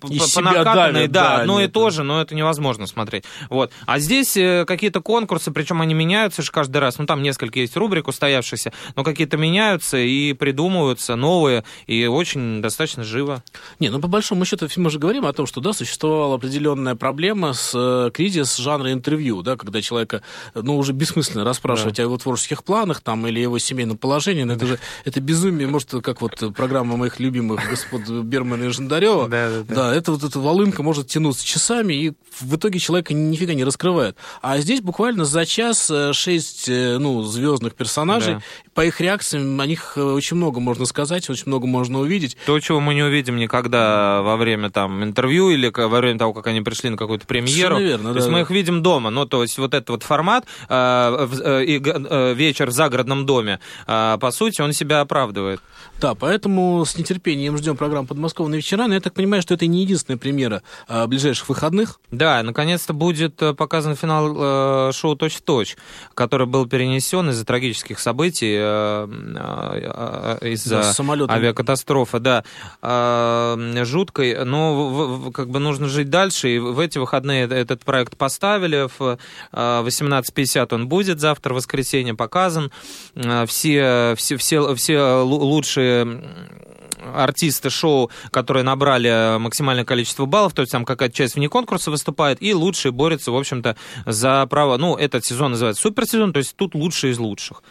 Speaker 2: по накатанной, да,
Speaker 1: да,
Speaker 2: одно и
Speaker 1: нет,
Speaker 2: то
Speaker 1: да.
Speaker 2: же, но это невозможно смотреть. Вот. А здесь э, какие-то конкурсы, причем они меняются же каждый раз, ну, там несколько есть рубрик устоявшихся, но какие-то меняются и придумываются новые, и очень достаточно живо.
Speaker 1: Не, ну по большому счету мы же говорим о том, что да, существовала определенная проблема с э, кризис жанра интервью, да, когда человека, ну, уже бессмысленно расспрашивать о его творческих планах там или его семейном положении, но это же это безумие, может, как вот программа моих любимых господ Бермана и Жандарева,
Speaker 2: Да, да, да.
Speaker 1: да, это вот эта волынка может тянуться часами, и в итоге человека нифига не раскрывает. А здесь буквально за час э, шесть, э, ну, звездных персонажей,
Speaker 2: Да.
Speaker 1: По их реакциям о них э, очень много можно сказать, очень много можно увидеть.
Speaker 2: То, чего мы не увидим никогда во время там интервью или во время того, как они пришли на какую-то премьеру.
Speaker 1: Совершенно верно,
Speaker 2: то есть
Speaker 1: да,
Speaker 2: мы
Speaker 1: да.
Speaker 2: их видим дома. Ну, то есть вот этот вот формат э, э, э, вечер в загородном доме, э, по сути, он себя оправдывает.
Speaker 1: Да, поэтому с нетерпением ждем программу «Подмосковные вечера», но я так понимаю, что это не единственная премьера а, ближайших выходных.
Speaker 2: Да, наконец-то будет э, показан финал э, шоу «Точь в точь», который был перенесен из-за трагических событий, э, э, э, из-за
Speaker 1: Да, с самолетом.
Speaker 2: авиакатастрофы, да, э, жуткой, но в- в- как бы нужно жить дальше, и в эти выходные этот проект поставили, в э, 18.50 он будет, завтра, в воскресенье, показан, Э, все, все, все, все лу- лучшие артисты шоу, которые набрали максимальное количество баллов, то есть там какая-то часть вне конкурса выступает, и лучшие борются, в общем-то, за право. Ну, этот сезон называется суперсезон, то есть тут лучшие из лучших.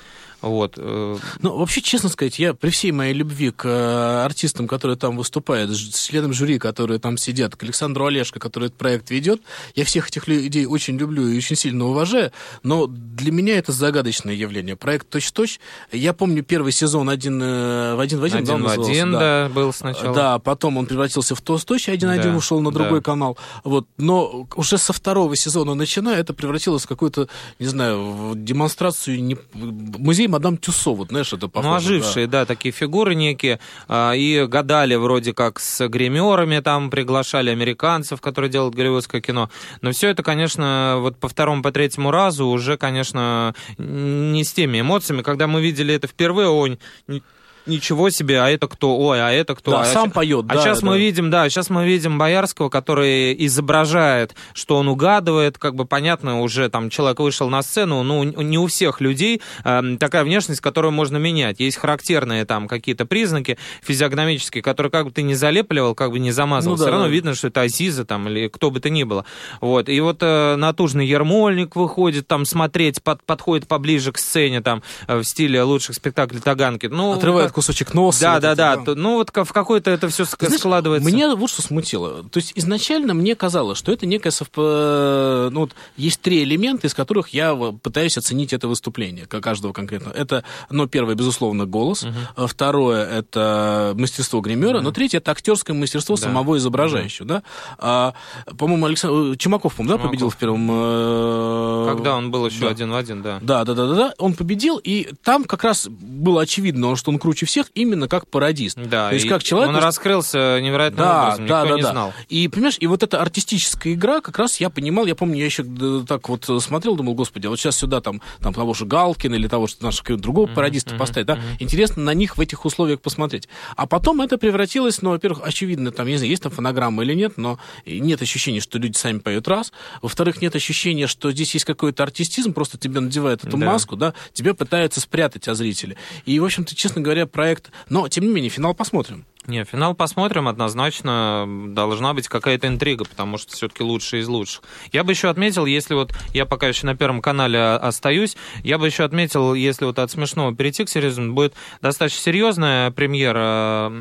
Speaker 2: Вот. э,
Speaker 1: Ну, вообще, честно сказать, я при всей моей любви к э, артистам, которые там выступают, членам жюри, которые там сидят, к Александру Олешко, который этот проект ведет, я всех этих людей очень люблю и очень сильно уважаю, но для меня это загадочное явление. Проект «Точь-точь», я помню первый сезон один э, в один в один, да,
Speaker 2: один в
Speaker 1: назывался?
Speaker 2: один,
Speaker 1: Да.
Speaker 2: да, был сначала.
Speaker 1: Да, потом он превратился в Тост-Точь, один-один
Speaker 2: Да,
Speaker 1: ушел на другой
Speaker 2: да.
Speaker 1: канал. Вот. Но уже со второго сезона начиная, это превратилось в какую-то, не знаю, в демонстрацию не... музей мадам Тюсо, вот знаешь, это похоже.
Speaker 2: Ну, ожившие, да. да, такие фигуры некие, а, и гадали вроде как с гримерами, там приглашали американцев, которые делают голливудское кино. Но все это, конечно, вот по второму, по третьему разу уже, конечно, не с теми эмоциями. Когда мы видели это впервые, он ничего себе, а это кто? Ой, а это кто?
Speaker 1: Да,
Speaker 2: а
Speaker 1: сам
Speaker 2: щ-
Speaker 1: поет,
Speaker 2: А
Speaker 1: да,
Speaker 2: сейчас
Speaker 1: да.
Speaker 2: мы видим, да, сейчас мы видим Боярского, который изображает, что он угадывает, как бы понятно, уже там человек вышел на сцену, ну, не у всех людей эм, такая внешность, которую можно менять. Есть характерные там какие-то признаки физиогномические, которые как бы ты не залепливал, как бы не замазывал,
Speaker 1: Ну да,
Speaker 2: все равно
Speaker 1: да.
Speaker 2: видно, что это Азиза там или кто бы то ни было. Вот. И вот э, натужный Ермольник выходит там смотреть, под- подходит поближе к сцене там э, в стиле лучших спектаклей Таганки. Ну,
Speaker 1: Отрывает
Speaker 2: как-
Speaker 1: кусочек носа.
Speaker 2: да,
Speaker 1: вот
Speaker 2: да,
Speaker 1: это,
Speaker 2: да, То- Ну, вот в какой-то это все
Speaker 1: Ты знаешь,
Speaker 2: складывается.
Speaker 1: Мне вот что смутило. То есть изначально мне казалось, что это некое совп... Ну, вот есть три элемента, из которых я пытаюсь оценить это выступление, каждого конкретно. Это, ну, первое, безусловно, голос. А Второе, это мастерство гримера. Но третье, это актерское мастерство
Speaker 2: Да.
Speaker 1: самого изображающего. Да? А, по-моему, Александр Чумаков, по-моему, да, победил в первом... э,
Speaker 2: Когда он был еще
Speaker 1: да.
Speaker 2: один в один, да.
Speaker 1: Да, да, да, да, да. Он победил, и там как раз было очевидно, что он круче всех именно как пародист.
Speaker 2: Да,
Speaker 1: То есть как человек...
Speaker 2: он раскрылся невероятным
Speaker 1: Да,
Speaker 2: образом,
Speaker 1: да,
Speaker 2: никто
Speaker 1: да,
Speaker 2: не
Speaker 1: да.
Speaker 2: знал.
Speaker 1: И, понимаешь, и вот эта артистическая игра, как раз я понимал, я помню, я еще так вот э, смотрел, думал, господи, а вот сейчас сюда там, там того же Галкина или того, что нашего другого пародиста поставить, да, интересно на них в этих условиях посмотреть. А потом это превратилось, ну, во-первых, очевидно, там, я не знаю, есть там фонограмма или нет, но нет ощущения, что люди сами поют раз. Во-вторых, нет ощущения, что здесь есть какой-то артистизм, просто тебе надевают эту
Speaker 2: Да.
Speaker 1: маску, да, тебя пытаются спрятать от зрителя. И, в общем-то, честно говоря, проект... Но, тем не менее, финал посмотрим.
Speaker 2: Не, финал посмотрим, однозначно должна быть какая-то интрига, потому что все-таки лучший из лучших. Я бы еще отметил, если вот я пока еще на Первом канале о- остаюсь, я бы еще отметил, если вот от смешного перейти к серьезному, будет достаточно серьезная премьера,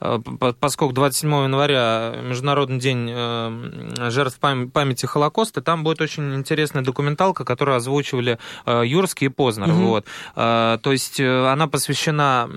Speaker 2: э, по- поскольку 27 января Международный день э, жертв пам- памяти Холокоста, там будет очень интересная документалка, которую озвучивали э, Юрский и Познер.
Speaker 1: Мгм.
Speaker 2: Вот. То есть она посвящена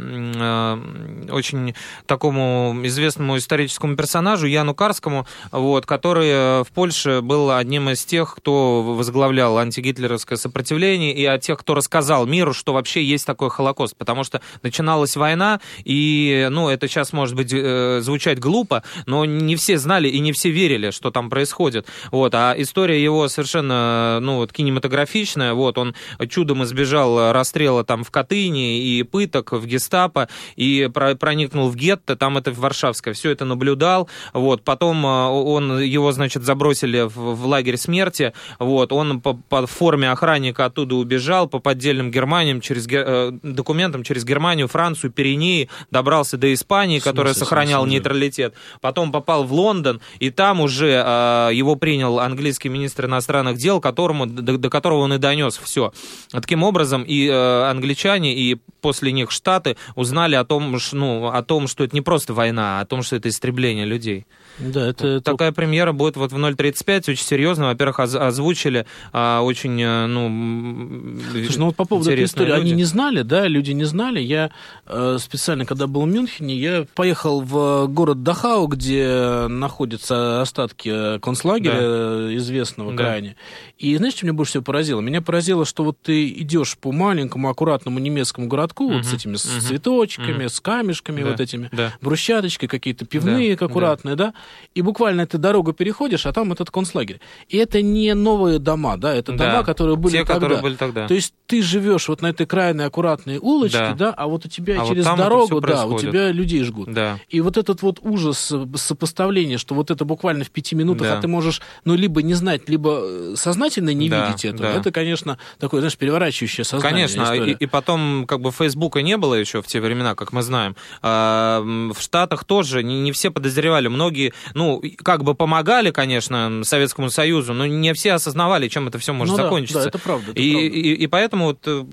Speaker 2: очень такому известному историческому персонажу Яну Карскому, вот, который э, в Польше был одним из тех, кто возглавлял антигитлеровское сопротивление, и от тех, кто рассказал миру, что вообще есть такой Холокост, потому что начиналась война, и, ну, это сейчас, может быть, э, звучать глупо, но не все знали и не все верили, что там происходит, вот, а история его совершенно, ну, вот, кинематографичная, вот, он чудом избежал расстрела там в Катыни и пыток в гестапо, и про- проникнул в гетто, там это в Варшавское, все это наблюдал, вот, потом э, он, его, значит, забросили в, в лагерь смерти, вот, он по, по форме охранника оттуда убежал, по поддельным Германиям, через, э, документам через Германию, Францию, Пиренеи, добрался до Испании,
Speaker 1: смысле,
Speaker 2: которая сохраняла нейтралитет, потом попал в Лондон, и там уже э, его принял английский министр иностранных дел, которому, до, до которого он и донес все. Таким образом, и э, англичане, и после них Штаты узнали о том, ну, о том, что это не просто война, а о том, что это истребление людей.
Speaker 1: Да, это...
Speaker 2: Такая премьера будет вот в 0.35, очень серьезно. Во-первых, оз- озвучили а, очень, э, ну...
Speaker 1: Слушай, ну вот по поводу этой истории, они
Speaker 2: люди.
Speaker 1: не знали, да, люди не знали. Я э, специально, когда был в Мюнхене, я поехал в город Дахау, где находятся остатки э, концлагеря э, известного
Speaker 2: Да.
Speaker 1: крайне. И знаешь, что меня больше всего поразило? Меня поразило, что вот ты идешь по маленькому, аккуратному немецкому городку, вот с этими с
Speaker 2: мгм,
Speaker 1: цветочками, с камешками
Speaker 2: Да,
Speaker 1: вот этими,
Speaker 2: да.
Speaker 1: Брусчаточкой какие-то пивные
Speaker 2: Да,
Speaker 1: аккуратные, да. и буквально ты дорогу переходишь, а там этот концлагерь. И это не новые дома, да, это
Speaker 2: Да,
Speaker 1: дома, которые были
Speaker 2: Те,
Speaker 1: тогда.
Speaker 2: которые были тогда.
Speaker 1: То есть ты живешь вот на этой крайной аккуратной улочке,
Speaker 2: Да.
Speaker 1: да, а вот у тебя
Speaker 2: А вот
Speaker 1: через
Speaker 2: это
Speaker 1: дорогу, да, у тебя людей жгут.
Speaker 2: Да.
Speaker 1: И вот этот вот ужас э, сопоставления, что вот это буквально в пяти минутах,
Speaker 2: Да.
Speaker 1: а ты можешь, ну, либо не знать, либо э, сознательно не
Speaker 2: Да,
Speaker 1: видеть этого.
Speaker 2: да.
Speaker 1: Это, конечно, такое, знаешь, переворачивающее сознание.
Speaker 2: Конечно, и,
Speaker 1: история.
Speaker 2: и потом, как бы, Фейсбука не было еще в те времена, как мы знаем. А, в Штатах тоже не, не все подозревали. Многие, ну, как бы помогали, конечно, Советскому Союзу, но не все осознавали, чем это все может
Speaker 1: Ну да,
Speaker 2: закончиться.
Speaker 1: да, это правда. это
Speaker 2: И,
Speaker 1: правда.
Speaker 2: и, и поэтому вот, э,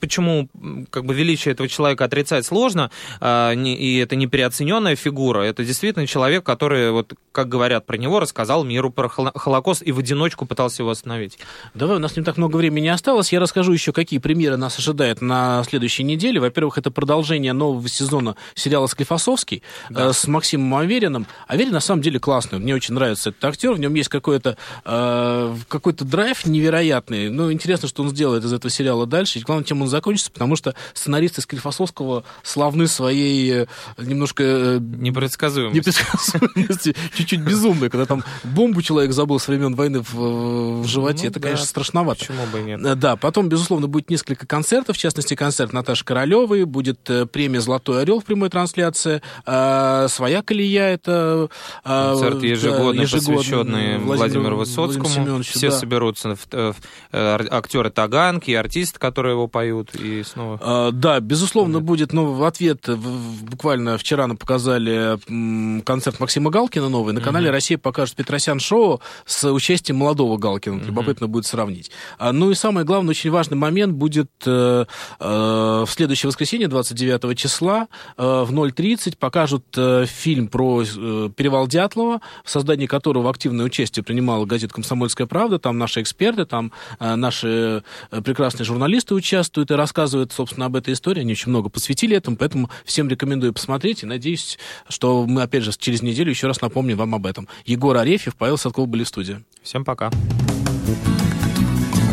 Speaker 2: почему как бы величие этого человека отрицать сложно, а, не- и это не переоцененная фигура, это действительно человек, который, вот, как говорят про него, рассказал миру про Холо- Холокост и в одиночку пытался его остановить.
Speaker 1: Давай, у нас не так много времени осталось. Я расскажу еще, какие премьеры нас ожидают на следующей неделе. Во-первых, это продолжение нового сезона сериала «Склифосовский», Склифосовский э, с Максимом Авериным. Аверин на самом деле классный, мне очень нравится этот актер, в нем есть какой-то э, какой-то драйв невероятный. Ну, интересно, что он сделает из этого сериала дальше. И главное, чем он закончится, потому что сценаристы Склифосовского славны своей э, немножко... Э,
Speaker 2: Непредсказуемости.
Speaker 1: непредсказуемости, чуть-чуть безумной, когда там бомбу человек забыл с времен войны в, в животе.
Speaker 2: Ну
Speaker 1: это,
Speaker 2: да,
Speaker 1: конечно, страшновато.
Speaker 2: Почему бы и нет?
Speaker 1: Э, Да, потом, безусловно, будет несколько концертов, в частности, концерт Наташи Королевой, будет э, премия «Золотой орел» в прямой трансляции, э, «Своя колея» — это... э,
Speaker 2: Концерт
Speaker 1: да,
Speaker 2: ежегодный,
Speaker 1: ежегодный,
Speaker 2: посвященный
Speaker 1: Владимиру-
Speaker 2: Высоцкому. Все
Speaker 1: да.
Speaker 2: соберутся, в- э, в- э, актеры Таганки, артисты, которые его поют, и снова...
Speaker 1: Да, безусловно, будет, но в ответ, в- в- буквально вчера нам показали концерт Максима Галкина новый. На канале «Россия» покажут Петросян шоу с участием молодого Галкина. Любопытно будет сравнить. А, Ну и самое главное, очень важный момент будет э, э, в следующее воскресенье, 29 числа, э, в 0.30 покажут э, фильм про э, перевал Дятлова, в создании которого активное участие принимала газета «Комсомольская правда». Там наши эксперты, там э, наши э, прекрасные журналисты участвуют и рассказывают, собственно, об этой истории. Они очень много посвятили этому, поэтому всем рекомендую посмотреть. И надеюсь, что мы, опять же, через неделю еще раз напомним вам об этом. Егор Арефьев, Павел Садков были в студии.
Speaker 2: Всем пока.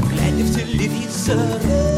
Speaker 4: глядя в телевизор.